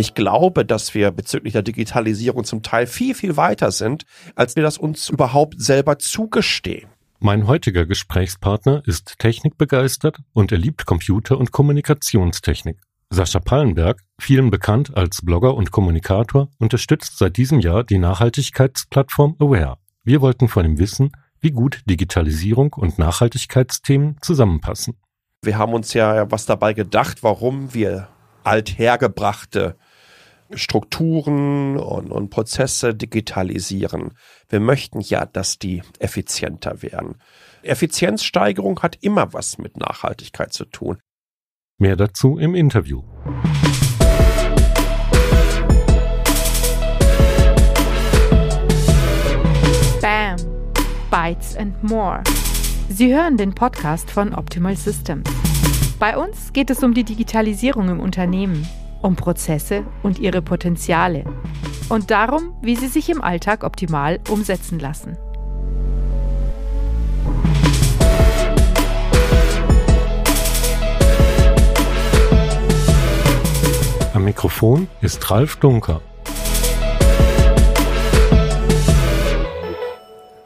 Ich glaube, dass wir bezüglich der Digitalisierung zum Teil viel, viel weiter sind, als wir das uns überhaupt selber zugestehen. Mein heutiger Gesprächspartner ist technikbegeistert und er liebt Computer- und Kommunikationstechnik. Sascha Pallenberg, vielen bekannt als Blogger und Kommunikator, unterstützt seit diesem Jahr die Nachhaltigkeitsplattform Aware. Wir wollten von ihm wissen, wie gut Digitalisierung und Nachhaltigkeitsthemen zusammenpassen. Wir haben uns ja was dabei gedacht, warum wir althergebrachte Strukturen und, und Prozesse digitalisieren. Wir möchten ja, dass die effizienter werden. Effizienzsteigerung hat immer was mit Nachhaltigkeit zu tun. Mehr dazu im Interview. Bam! Bytes and More. Sie hören den Podcast von Optimal Systems. Bei uns geht es um die Digitalisierung im Unternehmen um Prozesse und ihre Potenziale und darum, wie sie sich im Alltag optimal umsetzen lassen. Am Mikrofon ist Ralf Dunker.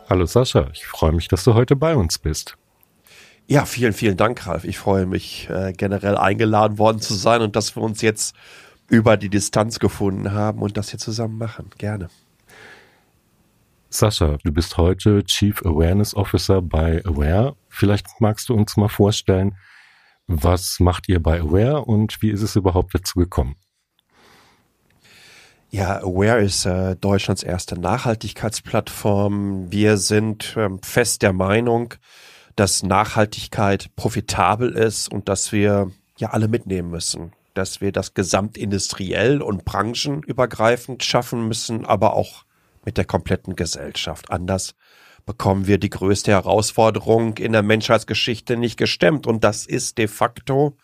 Hallo Sascha, ich freue mich, dass du heute bei uns bist. Ja, vielen, vielen Dank, Ralf. Ich freue mich, äh, generell eingeladen worden zu sein und dass wir uns jetzt über die Distanz gefunden haben und das hier zusammen machen. Gerne. Sascha, du bist heute Chief Awareness Officer bei Aware. Vielleicht magst du uns mal vorstellen, was macht ihr bei Aware und wie ist es überhaupt dazu gekommen? Ja, Aware ist äh, Deutschlands erste Nachhaltigkeitsplattform. Wir sind ähm, fest der Meinung, dass Nachhaltigkeit profitabel ist und dass wir ja alle mitnehmen müssen. Dass wir das gesamtindustriell und branchenübergreifend schaffen müssen, aber auch mit der kompletten Gesellschaft. Anders bekommen wir die größte Herausforderung in der Menschheitsgeschichte nicht gestemmt. Und das ist de facto,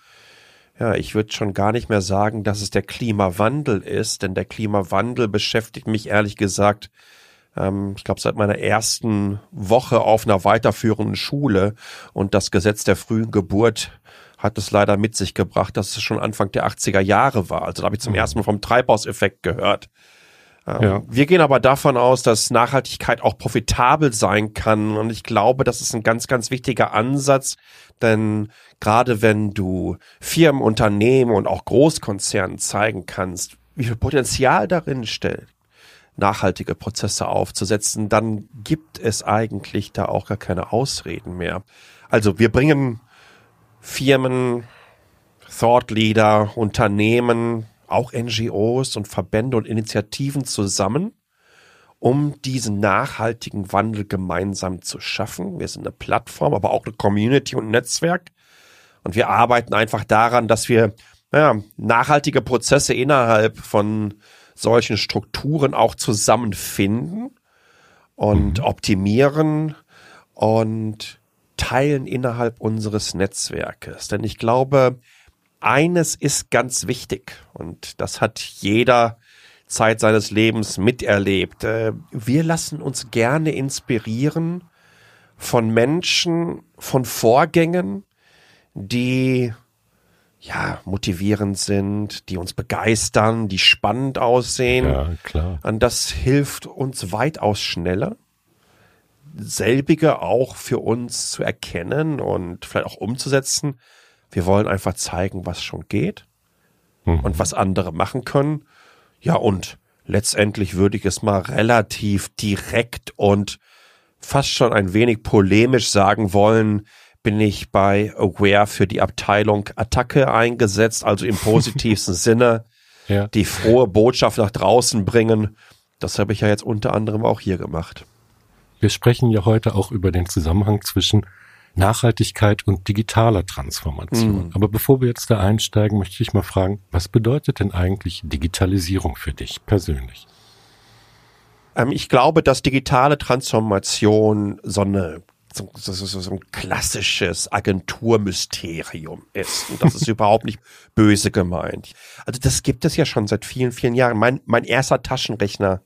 ja, ich würde schon gar nicht mehr sagen, dass es der Klimawandel ist, denn der Klimawandel beschäftigt mich ehrlich gesagt ähm, ich glaube, seit meiner ersten Woche auf einer weiterführenden Schule und das Gesetz der frühen Geburt hat es leider mit sich gebracht, dass es schon Anfang der 80er Jahre war. Also da habe ich zum mhm. ersten Mal vom Treibhauseffekt gehört. Ähm, ja. Wir gehen aber davon aus, dass Nachhaltigkeit auch profitabel sein kann. Und ich glaube, das ist ein ganz, ganz wichtiger Ansatz. Denn gerade wenn du Firmen, Unternehmen und auch Großkonzernen zeigen kannst, wie viel Potenzial darin steckt, nachhaltige Prozesse aufzusetzen, dann gibt es eigentlich da auch gar keine Ausreden mehr. Also wir bringen Firmen, Thought Leader, Unternehmen, auch NGOs und Verbände und Initiativen zusammen, um diesen nachhaltigen Wandel gemeinsam zu schaffen. Wir sind eine Plattform, aber auch eine Community und ein Netzwerk. Und wir arbeiten einfach daran, dass wir ja, nachhaltige Prozesse innerhalb von solchen Strukturen auch zusammenfinden und mhm. optimieren und teilen innerhalb unseres Netzwerkes. Denn ich glaube, eines ist ganz wichtig und das hat jeder Zeit seines Lebens miterlebt. Äh, wir lassen uns gerne inspirieren von Menschen, von Vorgängen, die ja, motivierend sind, die uns begeistern, die spannend aussehen. Ja, klar. Und das hilft uns weitaus schneller, selbige auch für uns zu erkennen und vielleicht auch umzusetzen. Wir wollen einfach zeigen, was schon geht mhm. und was andere machen können. Ja, und letztendlich würde ich es mal relativ direkt und fast schon ein wenig polemisch sagen wollen, bin ich bei Aware für die Abteilung Attacke eingesetzt, also im positivsten Sinne ja. die frohe Botschaft nach draußen bringen. Das habe ich ja jetzt unter anderem auch hier gemacht. Wir sprechen ja heute auch über den Zusammenhang zwischen Nachhaltigkeit und digitaler Transformation. Mhm. Aber bevor wir jetzt da einsteigen, möchte ich mal fragen, was bedeutet denn eigentlich Digitalisierung für dich persönlich? Ähm, ich glaube, dass digitale Transformation so eine so, so, so, so ein klassisches Agenturmysterium ist. Und das ist überhaupt nicht böse gemeint. Also das gibt es ja schon seit vielen, vielen Jahren. Mein, mein erster Taschenrechner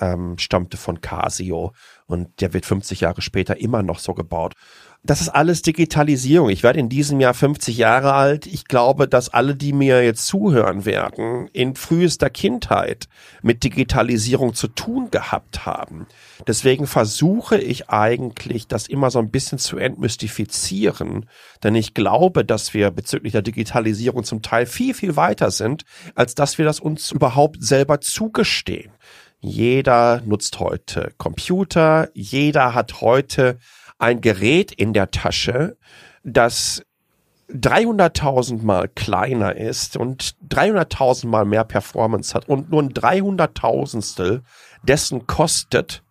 ähm, stammte von Casio und der wird 50 Jahre später immer noch so gebaut. Das ist alles Digitalisierung. Ich werde in diesem Jahr 50 Jahre alt. Ich glaube, dass alle, die mir jetzt zuhören werden, in frühester Kindheit mit Digitalisierung zu tun gehabt haben. Deswegen versuche ich eigentlich, das immer so ein bisschen zu entmystifizieren. Denn ich glaube, dass wir bezüglich der Digitalisierung zum Teil viel, viel weiter sind, als dass wir das uns überhaupt selber zugestehen. Jeder nutzt heute Computer. Jeder hat heute ein Gerät in der Tasche, das 300.000 Mal kleiner ist und 300.000 Mal mehr Performance hat und nur ein 300.000stel dessen kostet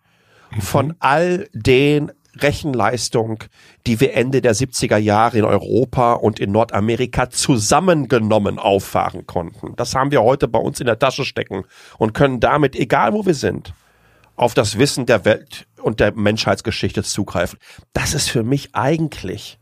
mhm. von all den Rechenleistung, die wir Ende der 70er Jahre in Europa und in Nordamerika zusammengenommen auffahren konnten. Das haben wir heute bei uns in der Tasche stecken und können damit, egal wo wir sind, auf das Wissen der Welt und der Menschheitsgeschichte zugreifen. Das ist für mich eigentlich,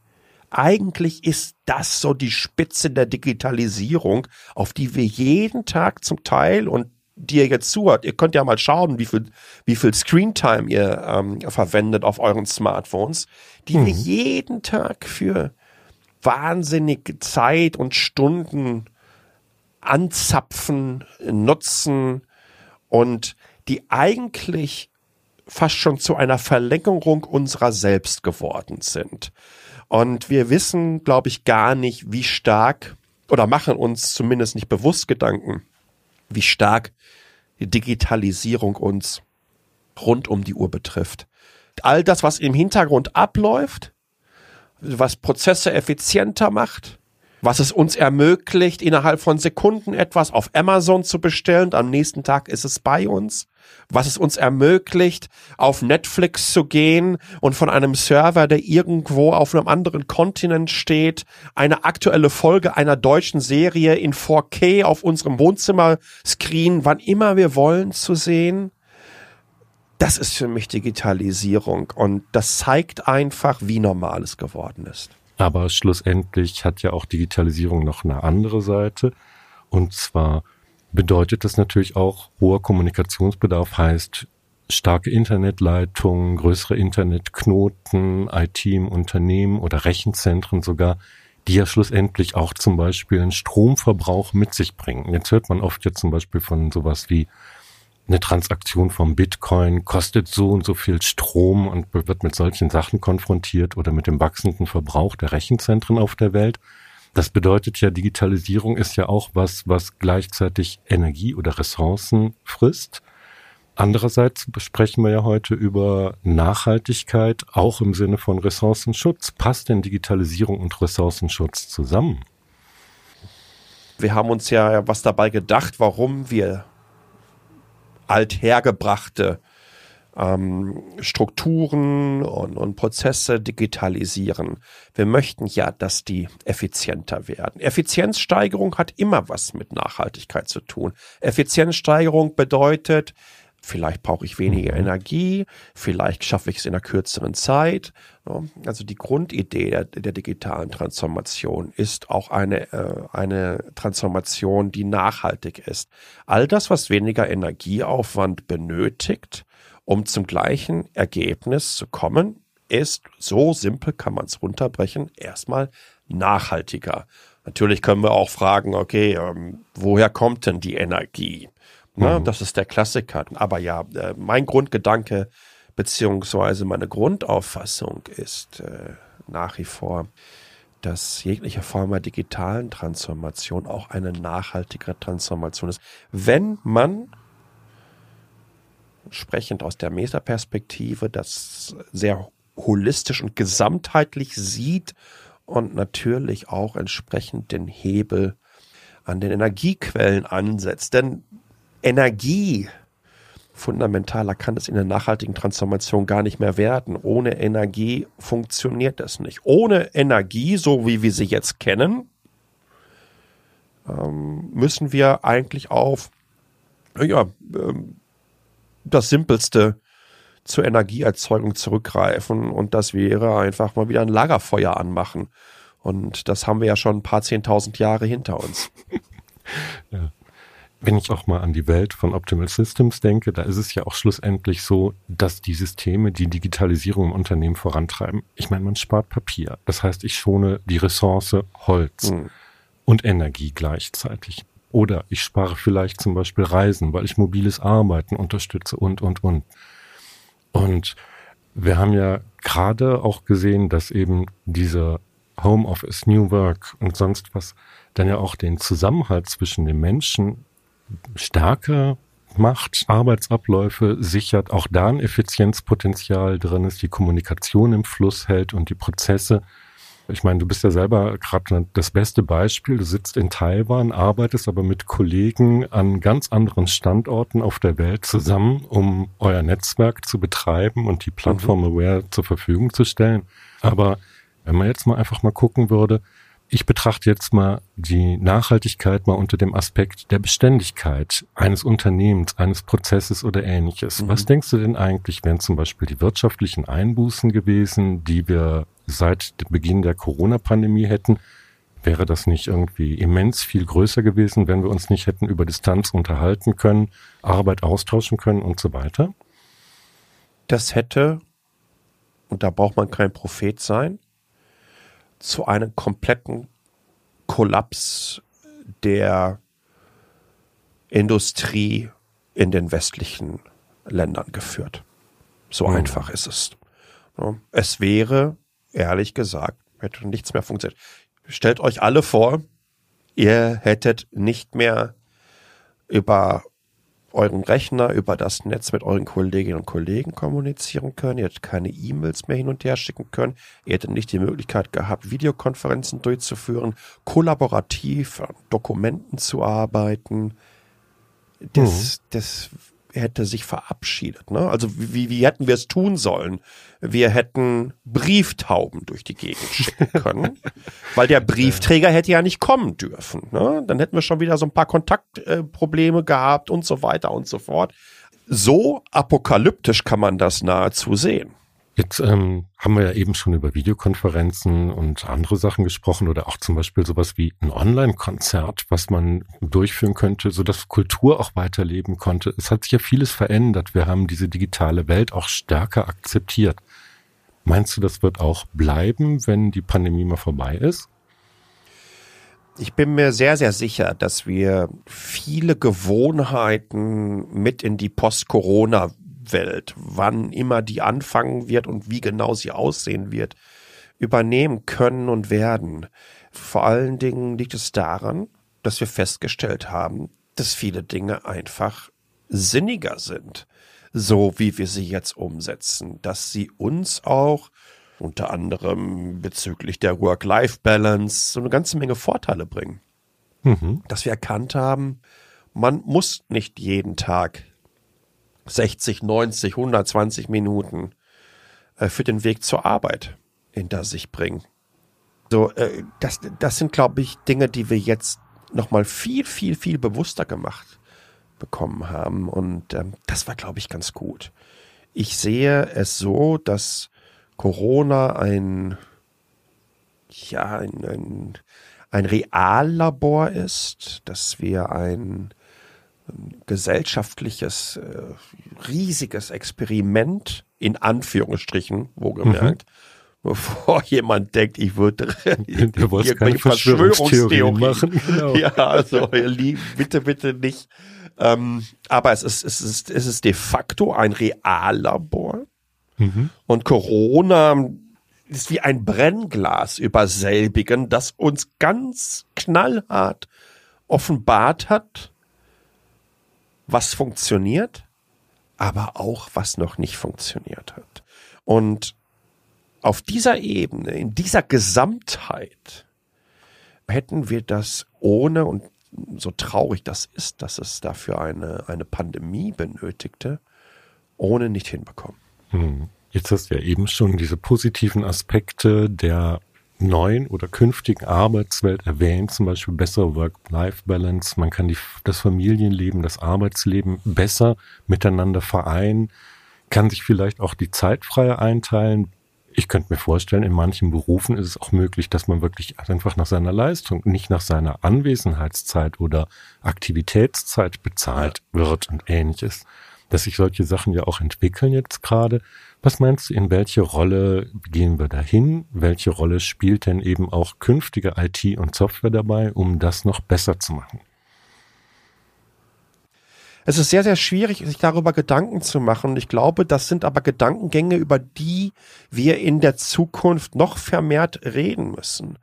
eigentlich ist das so die Spitze der Digitalisierung, auf die wir jeden Tag zum Teil und die ihr jetzt zuhört, ihr könnt ja mal schauen, wie viel, wie viel Screentime ihr ähm, verwendet auf euren Smartphones, die mhm. wir jeden Tag für wahnsinnige Zeit und Stunden anzapfen, nutzen und die eigentlich fast schon zu einer Verlängerung unserer selbst geworden sind. Und wir wissen, glaube ich, gar nicht, wie stark oder machen uns zumindest nicht bewusst Gedanken, wie stark die Digitalisierung uns rund um die Uhr betrifft. All das, was im Hintergrund abläuft, was Prozesse effizienter macht, was es uns ermöglicht, innerhalb von Sekunden etwas auf Amazon zu bestellen. Am nächsten Tag ist es bei uns. Was es uns ermöglicht, auf Netflix zu gehen und von einem Server, der irgendwo auf einem anderen Kontinent steht, eine aktuelle Folge einer deutschen Serie in 4K auf unserem Wohnzimmerscreen, wann immer wir wollen, zu sehen. Das ist für mich Digitalisierung und das zeigt einfach, wie normal es geworden ist. Aber schlussendlich hat ja auch Digitalisierung noch eine andere Seite. Und zwar bedeutet das natürlich auch, hoher Kommunikationsbedarf heißt starke Internetleitungen, größere Internetknoten, IT im Unternehmen oder Rechenzentren sogar, die ja schlussendlich auch zum Beispiel einen Stromverbrauch mit sich bringen. Jetzt hört man oft jetzt zum Beispiel von sowas wie eine Transaktion vom Bitcoin kostet so und so viel Strom und wird mit solchen Sachen konfrontiert oder mit dem wachsenden Verbrauch der Rechenzentren auf der Welt. Das bedeutet ja, Digitalisierung ist ja auch was, was gleichzeitig Energie oder Ressourcen frisst. Andererseits sprechen wir ja heute über Nachhaltigkeit, auch im Sinne von Ressourcenschutz. Passt denn Digitalisierung und Ressourcenschutz zusammen? Wir haben uns ja was dabei gedacht, warum wir althergebrachte ähm, Strukturen und, und Prozesse digitalisieren. Wir möchten ja, dass die effizienter werden. Effizienzsteigerung hat immer was mit Nachhaltigkeit zu tun. Effizienzsteigerung bedeutet, Vielleicht brauche ich weniger mhm. Energie, vielleicht schaffe ich es in einer kürzeren Zeit. Also die Grundidee der, der digitalen Transformation ist auch eine, äh, eine Transformation, die nachhaltig ist. All das, was weniger Energieaufwand benötigt, um zum gleichen Ergebnis zu kommen, ist so simpel kann man es runterbrechen, erstmal nachhaltiger. Natürlich können wir auch fragen, okay, ähm, woher kommt denn die Energie? Ne? Mhm. Das ist der Klassiker. Aber ja, äh, mein Grundgedanke beziehungsweise meine Grundauffassung ist äh, nach wie vor, dass jegliche Form der digitalen Transformation auch eine nachhaltigere Transformation ist. Wenn man sprechend aus der Mesa-Perspektive das sehr holistisch und gesamtheitlich sieht und natürlich auch entsprechend den Hebel an den Energiequellen ansetzt. Denn Energie fundamentaler kann es in der nachhaltigen Transformation gar nicht mehr werden. Ohne Energie funktioniert das nicht. Ohne Energie, so wie wir sie jetzt kennen, ähm, müssen wir eigentlich auf ja, ähm, das Simpelste zur Energieerzeugung zurückgreifen und das wäre einfach mal wieder ein Lagerfeuer anmachen. Und das haben wir ja schon ein paar zehntausend Jahre hinter uns. ja. Wenn ich auch mal an die Welt von Optimal Systems denke, da ist es ja auch schlussendlich so, dass die Systeme die Digitalisierung im Unternehmen vorantreiben. Ich meine, man spart Papier. Das heißt, ich schone die Ressource Holz mhm. und Energie gleichzeitig. Oder ich spare vielleicht zum Beispiel Reisen, weil ich mobiles Arbeiten unterstütze und, und, und. Und wir haben ja gerade auch gesehen, dass eben diese Homeoffice, New Work und sonst was dann ja auch den Zusammenhalt zwischen den Menschen stärker macht, Arbeitsabläufe sichert, auch da ein Effizienzpotenzial drin ist, die Kommunikation im Fluss hält und die Prozesse. Ich meine, du bist ja selber gerade das beste Beispiel. Du sitzt in Taiwan, arbeitest aber mit Kollegen an ganz anderen Standorten auf der Welt zusammen, um euer Netzwerk zu betreiben und die Plattform mhm. Aware zur Verfügung zu stellen. Aber wenn man jetzt mal einfach mal gucken würde, ich betrachte jetzt mal die Nachhaltigkeit mal unter dem Aspekt der Beständigkeit eines Unternehmens, eines Prozesses oder ähnliches. Mhm. Was denkst du denn eigentlich, wären zum Beispiel die wirtschaftlichen Einbußen gewesen, die wir seit Beginn der Corona-Pandemie hätten? Wäre das nicht irgendwie immens viel größer gewesen, wenn wir uns nicht hätten über Distanz unterhalten können, Arbeit austauschen können und so weiter? Das hätte, und da braucht man kein Prophet sein, zu einem kompletten Kollaps der Industrie in den westlichen Ländern geführt. So mhm. einfach ist es. Es wäre, ehrlich gesagt, hätte nichts mehr funktioniert. Stellt euch alle vor, ihr hättet nicht mehr über euren Rechner über das Netz mit euren Kolleginnen und Kollegen kommunizieren können. Ihr hättet keine E-Mails mehr hin und her schicken können. Ihr hättet nicht die Möglichkeit gehabt, Videokonferenzen durchzuführen, kollaborativ an Dokumenten zu arbeiten. Das, mhm. das hätte sich verabschiedet. Ne? Also wie, wie hätten wir es tun sollen? Wir hätten Brieftauben durch die Gegend schicken können, weil der Briefträger hätte ja nicht kommen dürfen. Ne? Dann hätten wir schon wieder so ein paar Kontaktprobleme äh, gehabt und so weiter und so fort. So apokalyptisch kann man das nahezu sehen. Jetzt ähm, haben wir ja eben schon über Videokonferenzen und andere Sachen gesprochen oder auch zum Beispiel sowas wie ein Online-Konzert, was man durchführen könnte, so dass Kultur auch weiterleben konnte. Es hat sich ja vieles verändert. Wir haben diese digitale Welt auch stärker akzeptiert. Meinst du, das wird auch bleiben, wenn die Pandemie mal vorbei ist? Ich bin mir sehr, sehr sicher, dass wir viele Gewohnheiten mit in die Post-Corona Welt, wann immer die anfangen wird und wie genau sie aussehen wird, übernehmen können und werden. Vor allen Dingen liegt es daran, dass wir festgestellt haben, dass viele Dinge einfach sinniger sind, so wie wir sie jetzt umsetzen, dass sie uns auch unter anderem bezüglich der Work-Life-Balance so eine ganze Menge Vorteile bringen. Mhm. Dass wir erkannt haben, man muss nicht jeden Tag 60, 90, 120 Minuten äh, für den Weg zur Arbeit hinter sich bringen. So, äh, das, das sind, glaube ich, Dinge, die wir jetzt nochmal viel, viel, viel bewusster gemacht bekommen haben. Und ähm, das war, glaube ich, ganz gut. Ich sehe es so, dass Corona ein, ja, ein, ein, ein Reallabor ist, dass wir ein gesellschaftliches, äh, riesiges Experiment, in Anführungsstrichen, wohlgemerkt, mhm. bevor jemand denkt, ich würde irgendwelche Verschwörungstheorien machen. Genau. Ja, also bitte, bitte nicht. Ähm, aber es ist, es, ist, es ist de facto ein Reallabor. Mhm. Und Corona ist wie ein Brennglas über selbigen, das uns ganz knallhart offenbart hat, was funktioniert, aber auch was noch nicht funktioniert hat. Und auf dieser Ebene, in dieser Gesamtheit, hätten wir das ohne, und so traurig das ist, dass es dafür eine, eine Pandemie benötigte, ohne nicht hinbekommen. Hm. Jetzt hast du ja eben schon diese positiven Aspekte der neuen oder künftigen Arbeitswelt erwähnt, zum Beispiel bessere Work-Life-Balance. Man kann die, das Familienleben, das Arbeitsleben besser miteinander vereinen, kann sich vielleicht auch die Zeit freier einteilen. ich könnte mir vorstellen, in manchen Berufen ist es auch möglich, dass man wirklich einfach nach seiner Leistung, nicht nach seiner Anwesenheitszeit oder Aktivitätszeit bezahlt wird und ähnliches. Dass sich solche Sachen ja auch entwickeln jetzt gerade. Was meinst du, in welche Rolle gehen wir dahin? Welche Rolle spielt denn eben auch künftige IT und Software dabei, um das noch besser zu machen? Es ist sehr, sehr schwierig, sich darüber Gedanken zu machen. Ich glaube, das sind aber Gedankengänge, über die wir in der Zukunft noch vermehrt reden müssen.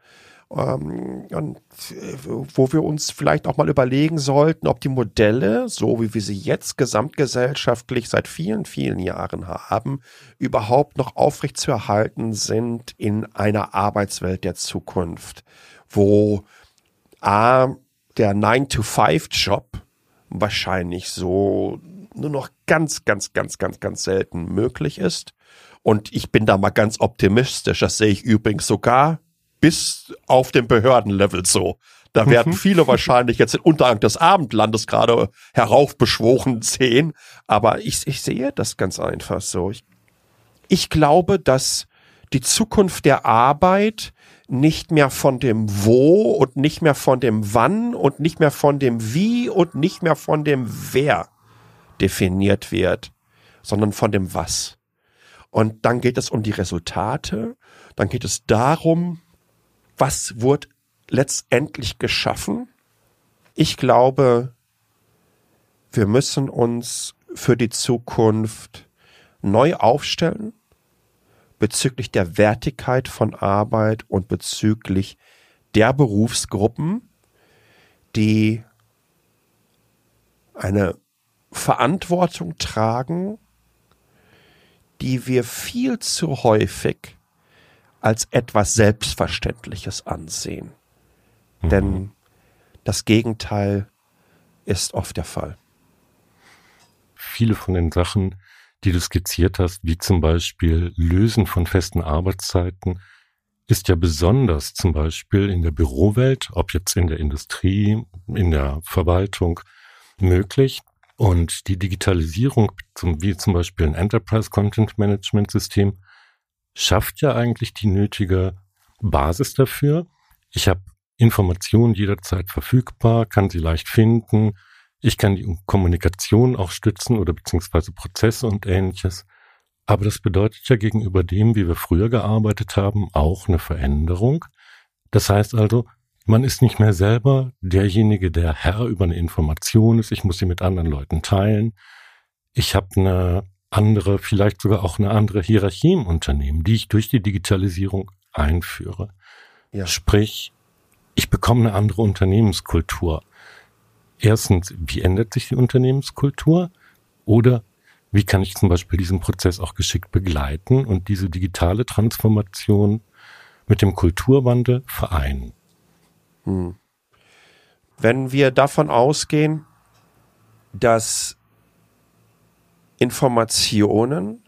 Ähm, und äh, wo wir uns vielleicht auch mal überlegen sollten, ob die Modelle, so wie wir sie jetzt gesamtgesellschaftlich seit vielen, vielen Jahren haben, überhaupt noch aufrechtzuerhalten sind in einer Arbeitswelt der Zukunft, wo A, der 9-to-5-Job wahrscheinlich so nur noch ganz, ganz, ganz, ganz, ganz selten möglich ist. Und ich bin da mal ganz optimistisch. Das sehe ich übrigens sogar bis auf dem Behördenlevel so. Da werden mhm. viele wahrscheinlich jetzt den Untergang des Abendlandes gerade heraufbeschworen sehen. Aber ich, ich sehe das ganz einfach so. Ich, ich glaube, dass die Zukunft der Arbeit nicht mehr von dem Wo und nicht mehr von dem Wann und nicht mehr von dem Wie und nicht mehr von dem Wer definiert wird, sondern von dem Was. Und dann geht es um die Resultate, dann geht es darum, was wird letztendlich geschaffen. Ich glaube, wir müssen uns für die Zukunft neu aufstellen bezüglich der Wertigkeit von Arbeit und bezüglich der Berufsgruppen, die eine Verantwortung tragen, die wir viel zu häufig als etwas Selbstverständliches ansehen. Mhm. Denn das Gegenteil ist oft der Fall. Viele von den Sachen, die du skizziert hast, wie zum Beispiel Lösen von festen Arbeitszeiten, ist ja besonders zum Beispiel in der Bürowelt, ob jetzt in der Industrie, in der Verwaltung möglich. Und die Digitalisierung, wie zum Beispiel ein Enterprise Content Management System, schafft ja eigentlich die nötige Basis dafür. Ich habe Informationen jederzeit verfügbar, kann sie leicht finden, ich kann die Kommunikation auch stützen oder beziehungsweise Prozesse und ähnliches. Aber das bedeutet ja gegenüber dem, wie wir früher gearbeitet haben, auch eine Veränderung. Das heißt also, man ist nicht mehr selber derjenige, der Herr über eine Information ist. Ich muss sie mit anderen Leuten teilen. Ich habe eine andere, vielleicht sogar auch eine andere Hierarchie im Unternehmen, die ich durch die Digitalisierung einführe. Ja. Sprich, ich bekomme eine andere Unternehmenskultur erstens, wie ändert sich die Unternehmenskultur? Oder wie kann ich zum Beispiel diesen Prozess auch geschickt begleiten und diese digitale Transformation mit dem Kulturwandel vereinen? Hm. Wenn wir davon ausgehen, dass Informationen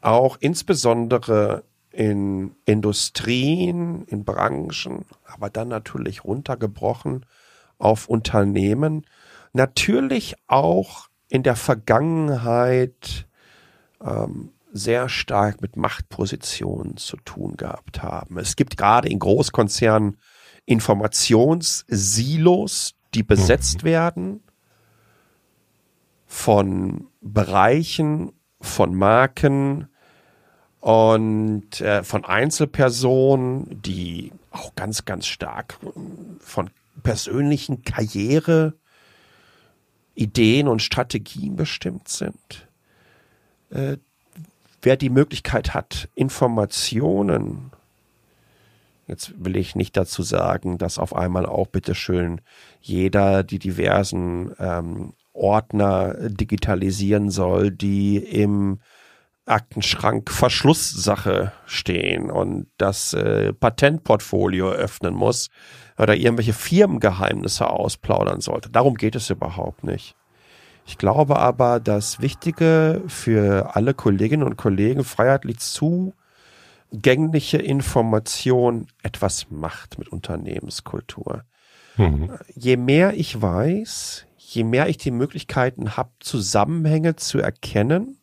auch insbesondere in Industrien, in Branchen, aber dann natürlich runtergebrochen auf Unternehmen natürlich auch in der Vergangenheit ähm, sehr stark mit Machtpositionen zu tun gehabt haben. Es gibt gerade in Großkonzernen Informationssilos, die besetzt mhm. werden von Bereichen, von Marken und äh, von Einzelpersonen, die auch ganz, ganz stark von persönlichen Karriere, Ideen und Strategien bestimmt sind. Äh, wer die Möglichkeit hat, Informationen, jetzt will ich nicht dazu sagen, dass auf einmal auch bitteschön jeder die diversen ähm, Ordner digitalisieren soll, die im Aktenschrank Verschlusssache stehen und das äh, Patentportfolio öffnen muss oder irgendwelche Firmengeheimnisse ausplaudern sollte. Darum geht es überhaupt nicht. Ich glaube aber, dass wichtige für alle Kolleginnen und Kollegen freiheitlich zugängliche Information etwas macht mit Unternehmenskultur. Mhm. Je mehr ich weiß, je mehr ich die Möglichkeiten habe, Zusammenhänge zu erkennen,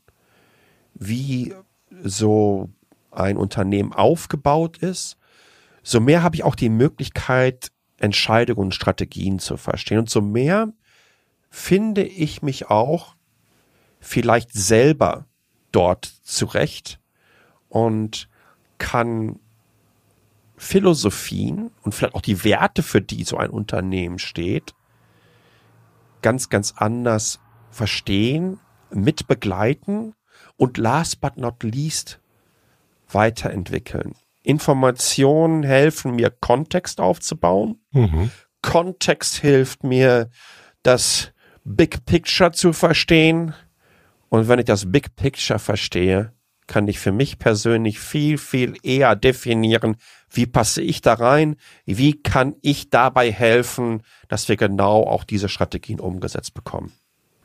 wie so ein Unternehmen aufgebaut ist, so mehr habe ich auch die Möglichkeit, Entscheidungen und Strategien zu verstehen. Und so mehr finde ich mich auch vielleicht selber dort zurecht und kann Philosophien und vielleicht auch die Werte, für die so ein Unternehmen steht, ganz, ganz anders verstehen, mitbegleiten und last but not least weiterentwickeln. Informationen helfen mir, Kontext aufzubauen. Mhm. Kontext hilft mir, das Big Picture zu verstehen. Und wenn ich das Big Picture verstehe, kann ich für mich persönlich viel, viel eher definieren, wie passe ich da rein, wie kann ich dabei helfen, dass wir genau auch diese Strategien umgesetzt bekommen.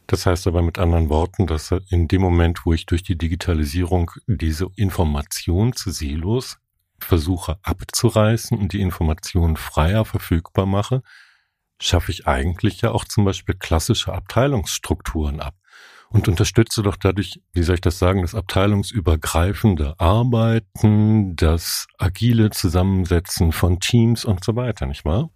Das heißt aber mit anderen Worten, dass in dem Moment, wo ich durch die Digitalisierung diese Informationssilos versuche abzureißen und die Informationen freier verfügbar mache, schaffe ich eigentlich ja auch zum Beispiel klassische Abteilungsstrukturen ab und unterstütze doch dadurch, wie soll ich das sagen, das abteilungsübergreifende Arbeiten, das agile Zusammensetzen von Teams und so weiter, nicht wahr?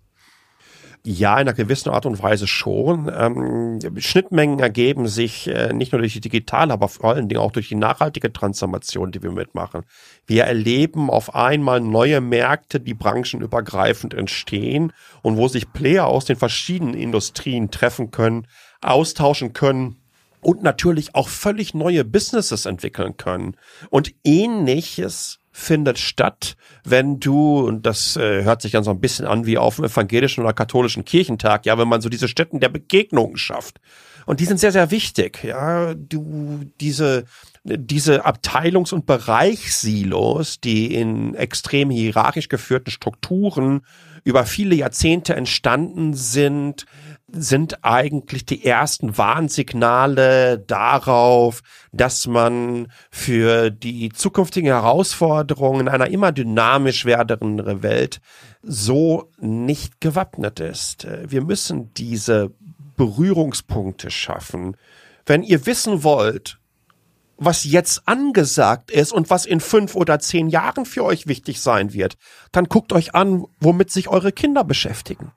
Ja, in einer gewissen Art und Weise schon. Ähm, Schnittmengen ergeben sich äh, nicht nur durch die digitale, aber vor allen Dingen auch durch die nachhaltige Transformation, die wir mitmachen. Wir erleben auf einmal neue Märkte, die branchenübergreifend entstehen und wo sich Player aus den verschiedenen Industrien treffen können, austauschen können und natürlich auch völlig neue Businesses entwickeln können. Und ähnliches findet statt, wenn du, und das äh, hört sich dann so ein bisschen an wie auf dem evangelischen oder katholischen Kirchentag, ja, wenn man so diese Stätten der Begegnungen schafft. Und die sind sehr, sehr wichtig, ja, du, diese, diese Abteilungs- und Bereichssilos, die in extrem hierarchisch geführten Strukturen über viele Jahrzehnte entstanden sind, sind eigentlich die ersten Warnsignale darauf, dass man für die zukünftigen Herausforderungen einer immer dynamisch werdenden Welt so nicht gewappnet ist. Wir müssen diese Berührungspunkte schaffen. Wenn ihr wissen wollt, was jetzt angesagt ist und was in fünf oder zehn Jahren für euch wichtig sein wird, dann guckt euch an, womit sich eure Kinder beschäftigen.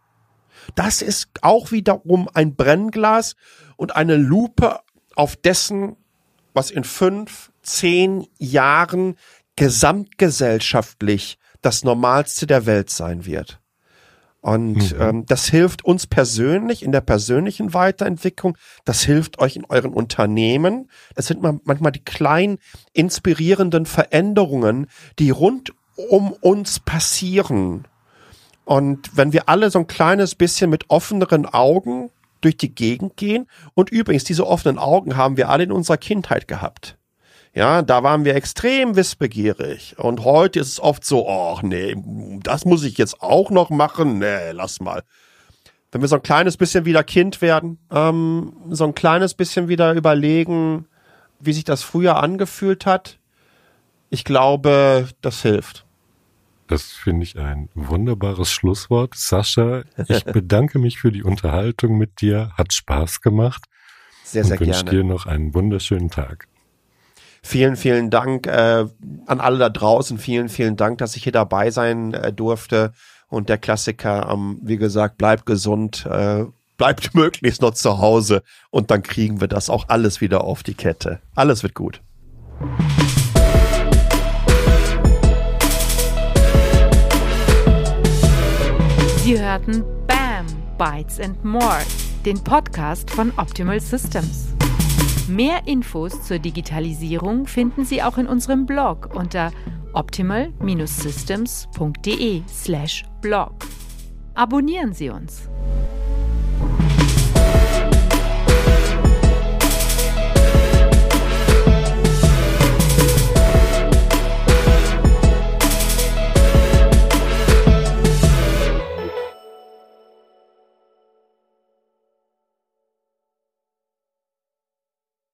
Das ist auch wiederum ein Brennglas und eine Lupe auf dessen, was in fünf, zehn Jahren gesamtgesellschaftlich das Normalste der Welt sein wird. Und mhm. ähm, das hilft uns persönlich in der persönlichen Weiterentwicklung. Das hilft euch in euren Unternehmen. Das sind manchmal die kleinen inspirierenden Veränderungen, die rund um uns passieren. Und wenn wir alle so ein kleines bisschen mit offeneren Augen durch die Gegend gehen, und übrigens, diese offenen Augen haben wir alle in unserer Kindheit gehabt. Ja, da waren wir extrem wissbegierig. Und heute ist es oft so, ach nee, das muss ich jetzt auch noch machen. Nee, lass mal. Wenn wir so ein kleines bisschen wieder Kind werden, ähm, so ein kleines bisschen wieder überlegen, wie sich das früher angefühlt hat, ich glaube, das hilft. Das finde ich ein wunderbares Schlusswort. Sascha, ich bedanke mich für die Unterhaltung mit dir. Hat Spaß gemacht. Sehr, sehr und wünsche gerne. dir noch einen wunderschönen Tag. Vielen, vielen Dank äh, an alle da draußen. Vielen, vielen Dank, dass ich hier dabei sein äh, durfte. Und der Klassiker, ähm, wie gesagt, bleibt gesund, äh, bleibt möglichst noch zu Hause und dann kriegen wir das auch alles wieder auf die Kette. Alles wird gut. Sie hörten BAM, Bytes and More, den Podcast von Optimal Systems. Mehr Infos zur Digitalisierung finden Sie auch in unserem Blog unter optimal-systems.de/blog. Abonnieren Sie uns.